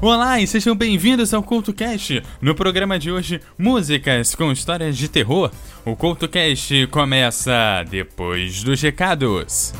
Olá e sejam bem-vindos ao CultoCast. No programa de hoje, músicas com histórias de terror. O CultoCast começa depois dos recados.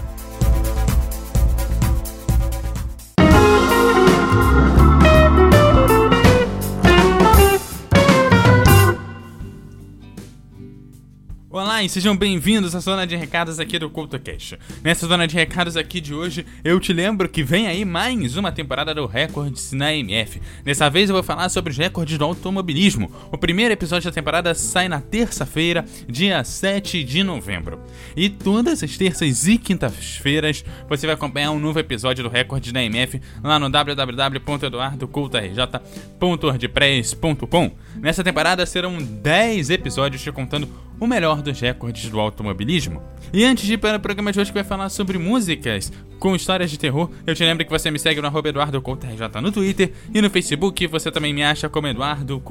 Olá e sejam bem-vindos à zona de recados aqui do CultoCast. Nessa zona de recados aqui de hoje, eu te lembro que vem aí mais uma temporada do Records na MF. Dessa vez eu vou falar sobre os recordes do automobilismo. O primeiro episódio da temporada sai na terça-feira, dia 7 de novembro. E todas as terças e quintas-feiras você vai acompanhar um novo episódio do Recordes na MF lá no www.eduardocultorj.wordpress.com. Nessa temporada serão 10 episódios te contando o melhor dos recordes do automobilismo. E antes de ir para o programa de hoje que vai falar sobre músicas com histórias de terror, eu te lembro que você me segue no arroba EduardoCoutoRJ no Twitter e no Facebook você também me acha como Eduardo.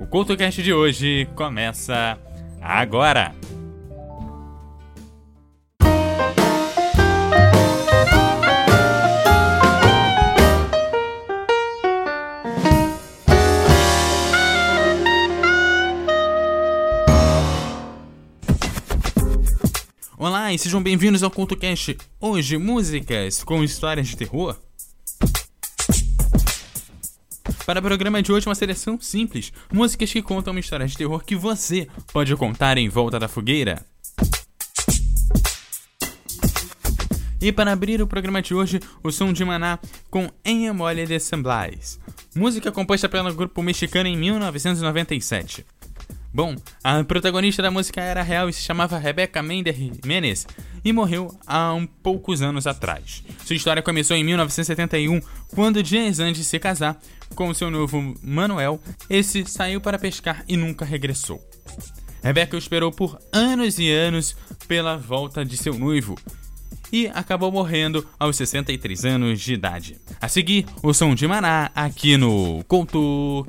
O CoutoCast de hoje começa agora! E sejam bem-vindos ao CultoCast. Hoje, músicas com histórias de terror. Para o programa de hoje, uma seleção simples: músicas que contam uma história de terror que você pode contar em volta da fogueira. E para abrir o programa de hoje, o som de Maná com En Mole de Semblais, música composta pelo grupo mexicano em 1997. Bom, a protagonista da música era real e se chamava Rebecca Mendes Jimenez e morreu há um poucos anos atrás. Sua história começou em 1971, quando dias antes de se casar com seu novo Manuel, esse saiu para pescar e nunca regressou. Rebecca esperou por anos e anos pela volta de seu noivo e acabou morrendo aos 63 anos de idade. A seguir, o som de Maná aqui no Conto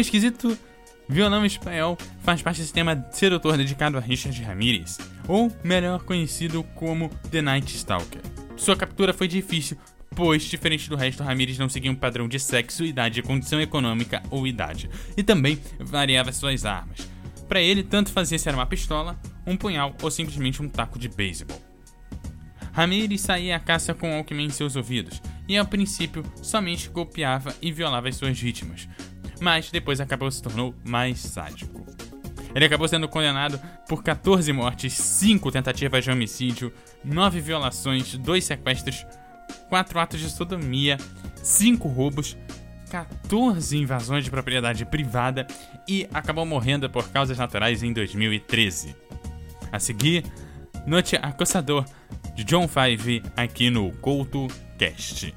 E um esquisito violão espanhol faz parte do sistema sedutor dedicado a Richard Ramirez, ou melhor conhecido como The Night Stalker. Sua captura foi difícil, pois, diferente do resto, Ramirez não seguia um padrão de sexo, idade, condição econômica ou idade, e também variava suas armas. Para ele, tanto fazia se era uma pistola, um punhal ou simplesmente um taco de beisebol. Ramirez saía à caça com Alckmin em seus ouvidos, e ao princípio somente golpeava e violava as suas vítimas, mas depois acabou se tornou mais sádico. Ele acabou sendo condenado por 14 mortes, 5 tentativas de homicídio, 9 violações, 2 sequestros, 4 atos de sodomia, 5 roubos, 14 invasões de propriedade privada e acabou morrendo por causas naturais em 2013. A seguir, Noite Acossador de John Five aqui no Couto Cast.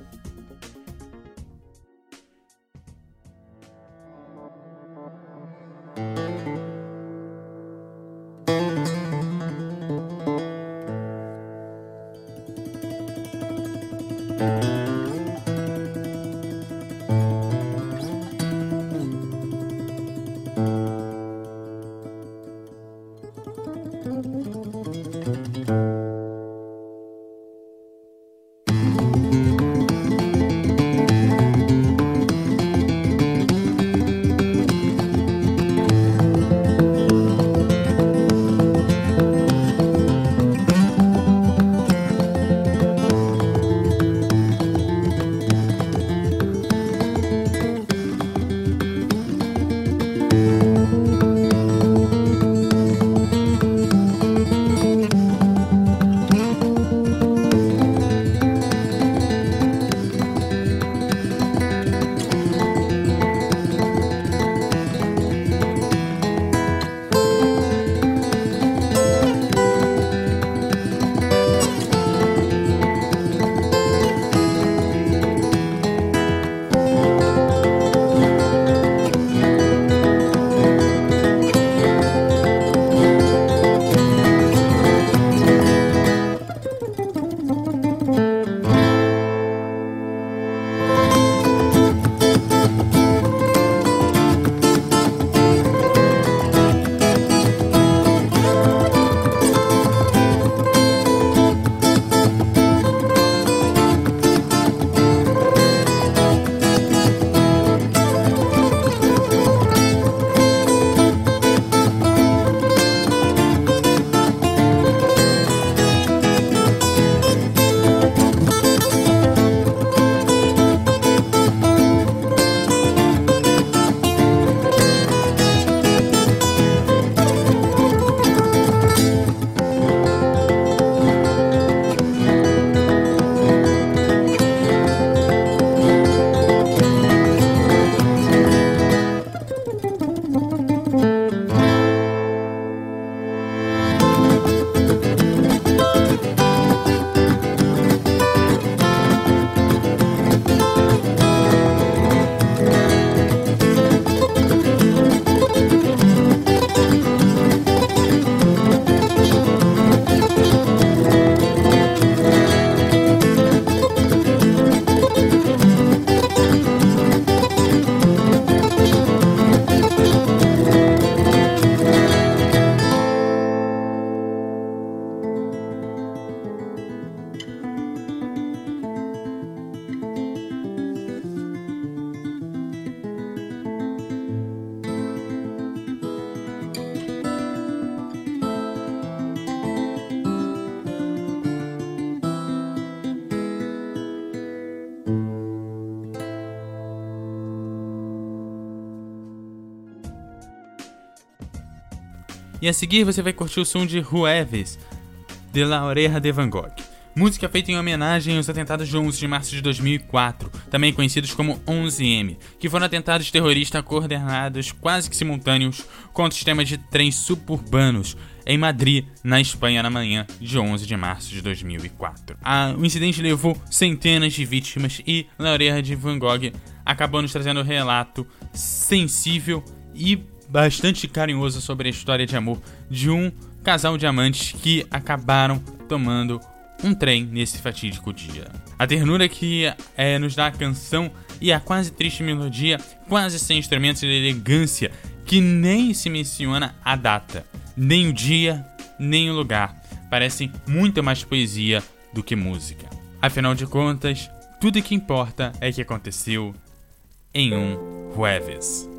E a seguir você vai curtir o som de Jueves, de La Oreja de Van Gogh. Música feita em homenagem aos atentados de 11 de março de 2004, também conhecidos como 11M, que foram atentados terroristas coordenados quase que simultâneos contra o sistema de trens suburbanos em Madrid, na Espanha, na manhã de 11 de março de 2004. Ah, o incidente levou centenas de vítimas e La Oreja de Van Gogh acabou nos trazendo um relato sensível e bastante carinhoso sobre a história de amor de um casal de amantes que acabaram tomando um trem nesse fatídico dia. A ternura que é, nos dá a canção e a quase triste melodia, quase sem instrumentos de elegância, que nem se menciona a data, nem o dia, nem o lugar. Parecem muito mais poesia do que música. Afinal de contas, tudo que importa é que aconteceu em um jueves.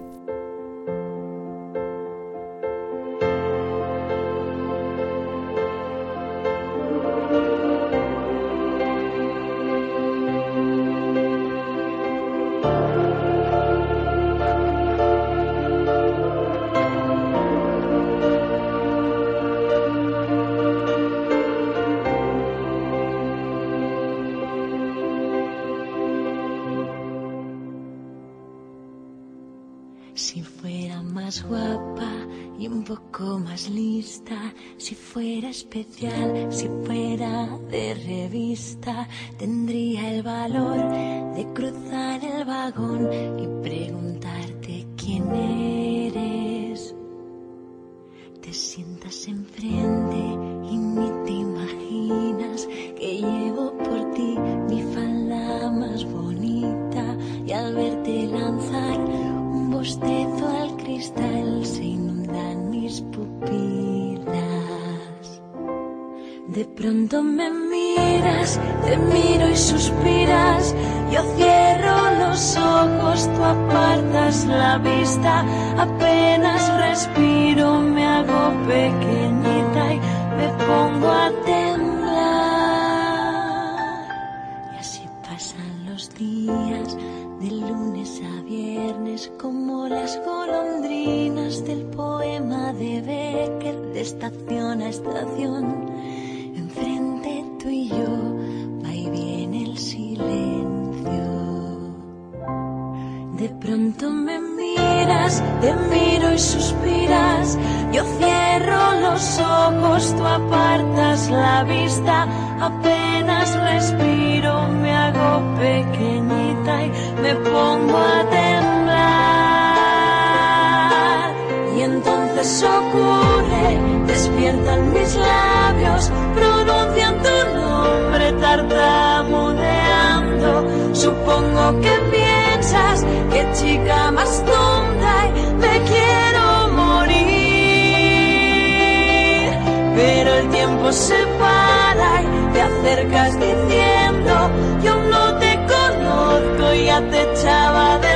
Si fuera especial, si fuera de revista, tendría el valor de cruzar el vagón y preguntarte quién eres. Te sientas enfrente al cristal se inundan mis pupilas. De pronto me miras, te miro y suspiras. Yo cierro los ojos, tú apartas la vista. Apenas respiro, me hago pequeñita y me pongo a temblar. Y así pasan los días, de lunes a viernes, como las golondrinas del poema de Becker, de estación a estación tú y yo, va y viene el silencio. De pronto me miras, te miro y suspiras. Yo cierro los ojos, tú apartas la vista. Apenas respiro, me hago pequeñita y me pongo a temblar. Y entonces ocurre, despiertan mis labios, pronuncian tu tartamudeando. Supongo que piensas que chica más tonta y me quiero morir. Pero el tiempo se te acercas diciendo, yo no te conozco y te echaba de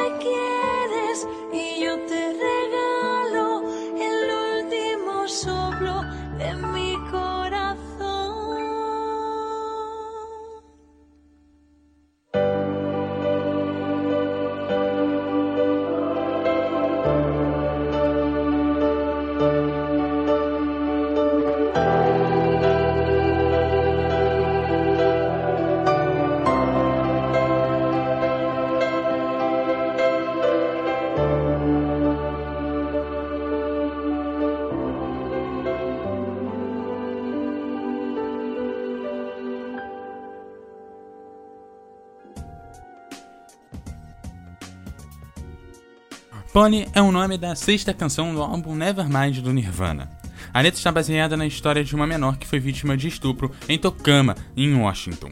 dices que Polly é o nome da sexta canção do álbum Nevermind do Nirvana. A letra está baseada na história de uma menor que foi vítima de estupro em Tocama, em Washington.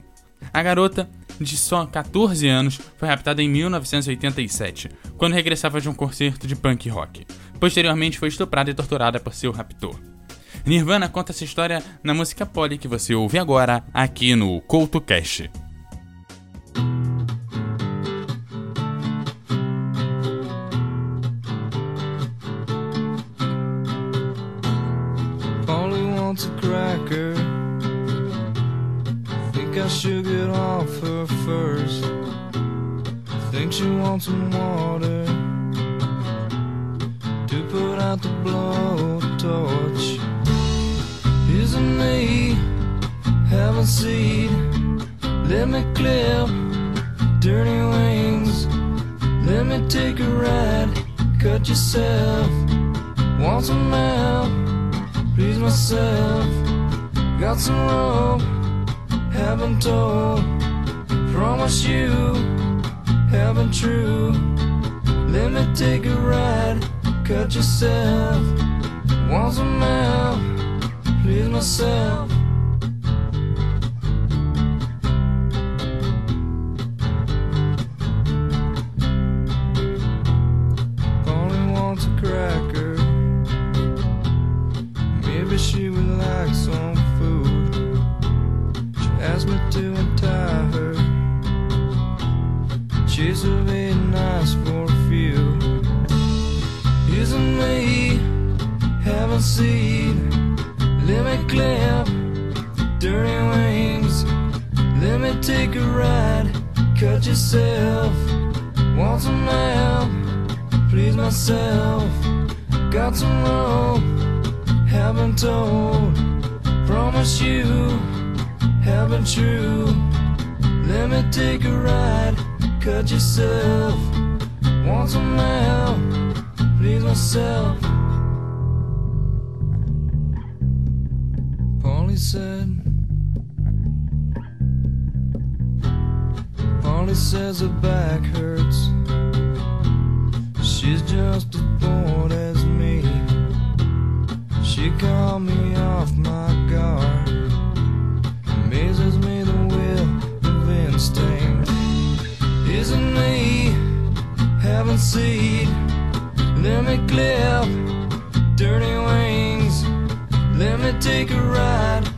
A garota, de só 14 anos, foi raptada em 1987, quando regressava de um concerto de punk rock. Posteriormente foi estuprada e torturada por seu raptor. Nirvana conta essa história na música Polly que você ouve agora aqui no CoutoCast. wants cracker. Think I should get off her first. Think she wants some water. To put out the blow a torch. Isn't me having seed? Let me clip dirty wings. Let me take a ride. Cut yourself. Want some help? Please myself. Got some rope. Haven't told. Promise you. Haven't true. Let me take a ride. Cut yourself. Want some help? Please myself. Seed? Let me clap dirty wings. Let me take a ride. Cut yourself. Want some help? Please myself. Got some rope. Haven't told. Promise you. Haven't true. Let me take a ride. Cut yourself. Want some help? Please myself. Said. Polly says her back hurts. She's just as bored as me. She called me off my guard. Amazes me the will of instinct. Isn't me having seed? Let me clip dirty wings. Let me take a ride.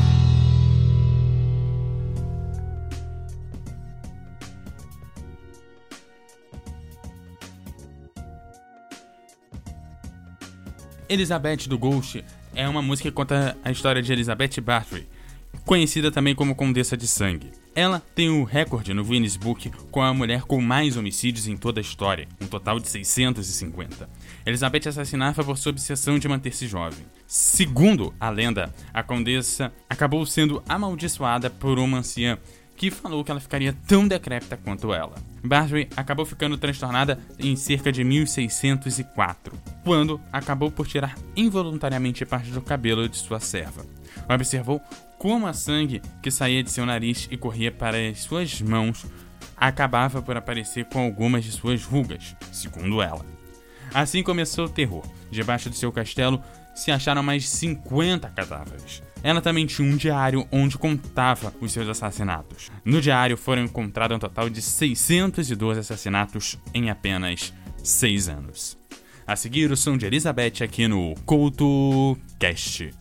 Elizabeth do Ghost é uma música que conta a história de Elizabeth Bathory, conhecida também como Condessa de Sangue. Ela tem o recorde no Guinness Book com a mulher com mais homicídios em toda a história, um total de 650. Elizabeth assassinava por sua obsessão de manter-se jovem. Segundo a lenda, a condessa acabou sendo amaldiçoada por uma anciã que falou que ela ficaria tão decrépita quanto ela. Bathory acabou ficando transtornada em cerca de 1604, quando acabou por tirar involuntariamente parte do cabelo de sua serva. Observou como a sangue que saía de seu nariz e corria para as suas mãos acabava por aparecer com algumas de suas rugas, segundo ela. Assim começou o terror. Debaixo do seu castelo se acharam mais de 50 cadáveres. Ela também tinha um diário onde contava os seus assassinatos. No diário foram encontrados um total de 612 assassinatos em apenas 6 anos. A seguir, o som de Elizabeth aqui no Couto Cast.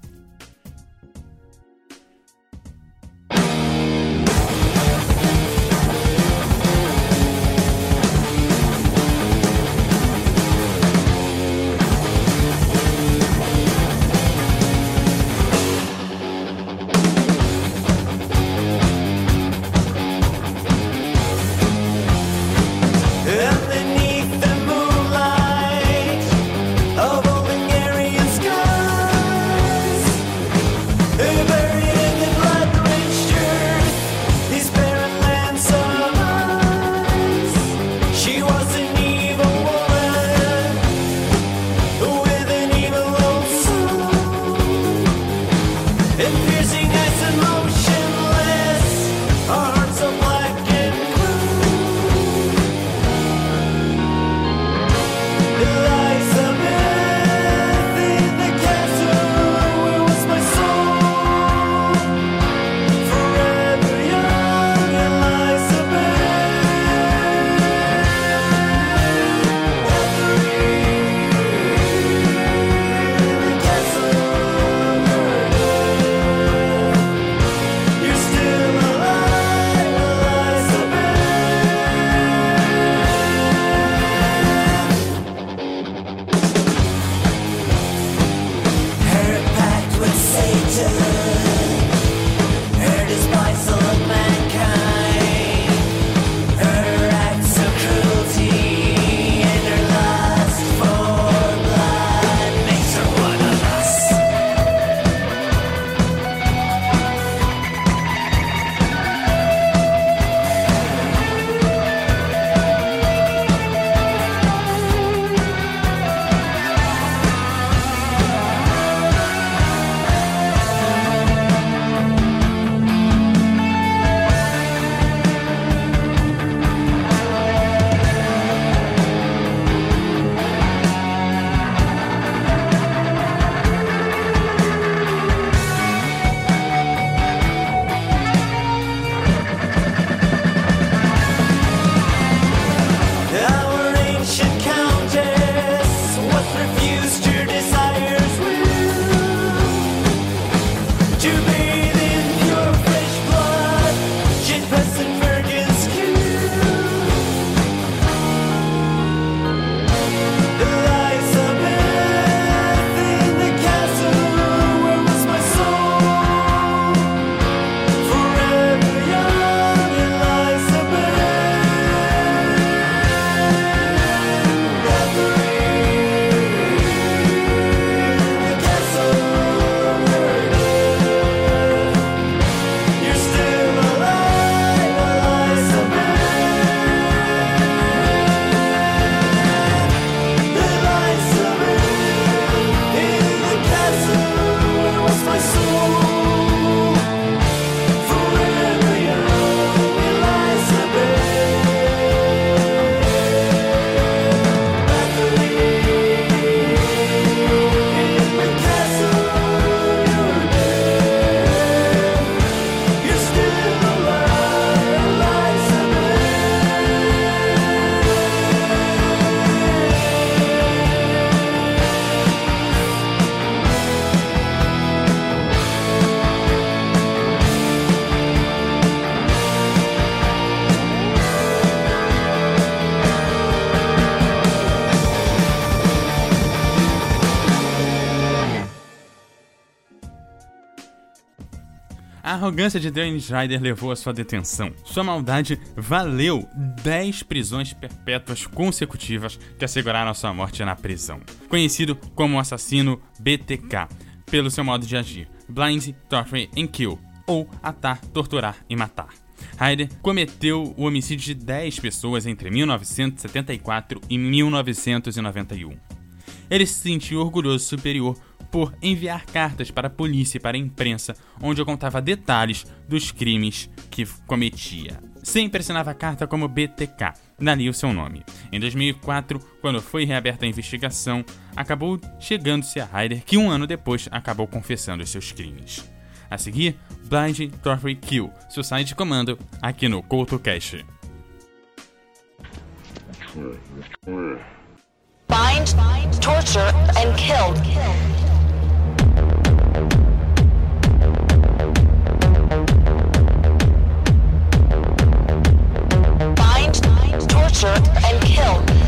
Arrogância de Dennis Ryder levou à sua detenção. Sua maldade valeu 10 prisões perpétuas consecutivas que asseguraram a sua morte na prisão. Conhecido como o assassino BTK, pelo seu modo de agir: blind, torture and kill, ou atar, torturar e matar. Ryder cometeu o homicídio de 10 pessoas entre 1974 e 1991. Ele se sentiu orgulhoso superior por enviar cartas para a polícia e para a imprensa, onde eu contava detalhes dos crimes que cometia. Sempre assinava a carta como BTK, dali o seu nome. Em 2004, quando foi reaberta a investigação, acabou chegando-se a Ryder, que um ano depois acabou confessando os seus crimes. A seguir, Blind Torture Kill, Suicide de comando, aqui no CoutoCast. Bind, torture, and killed. And killed.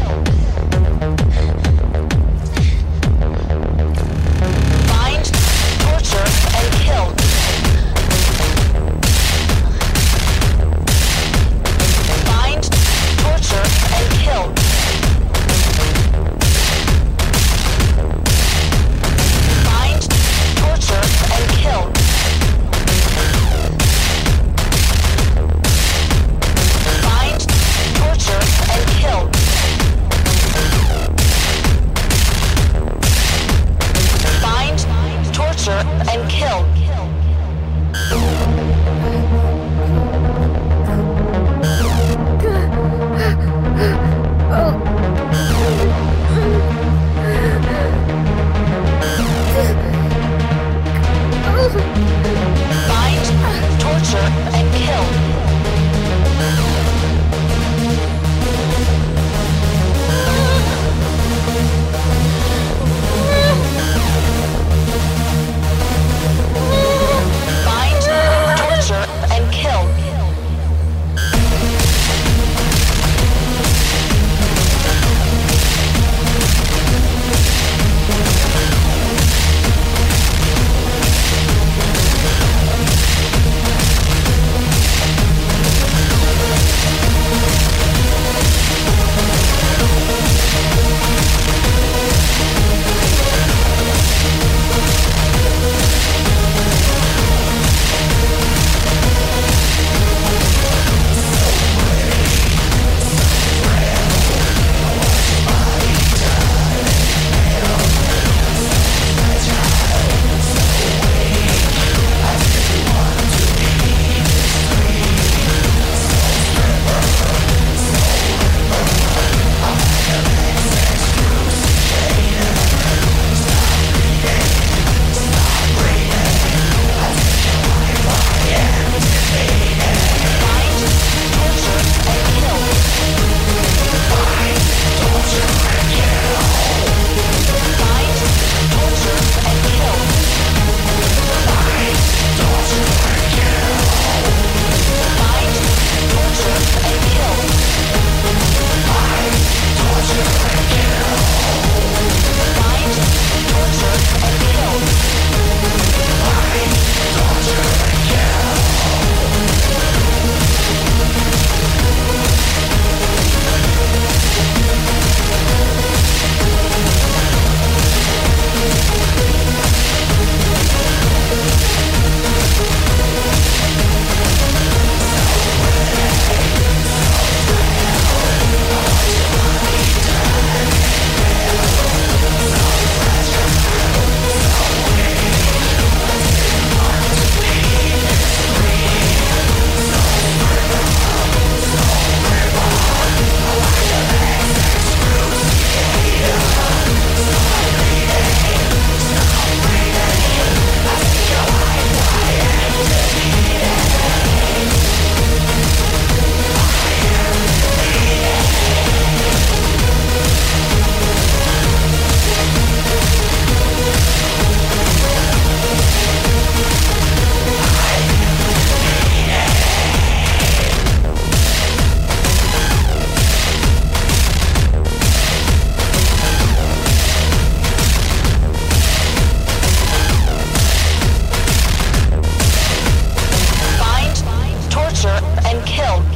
killed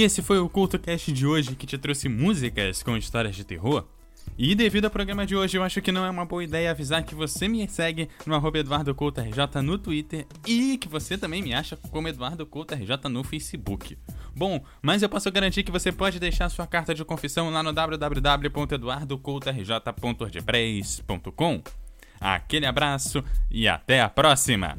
E esse foi o CultoCast de hoje que te trouxe músicas com histórias de terror. E devido ao programa de hoje, eu acho que não é uma boa ideia avisar que você me segue no arroba EduardoCoutoRJ no Twitter e que você também me acha como EduardoCoutoRJ no Facebook. Bom, mas eu posso garantir que você pode deixar sua carta de confissão lá no www.eduardocoutorj.wordpress.com. Aquele abraço e até a próxima!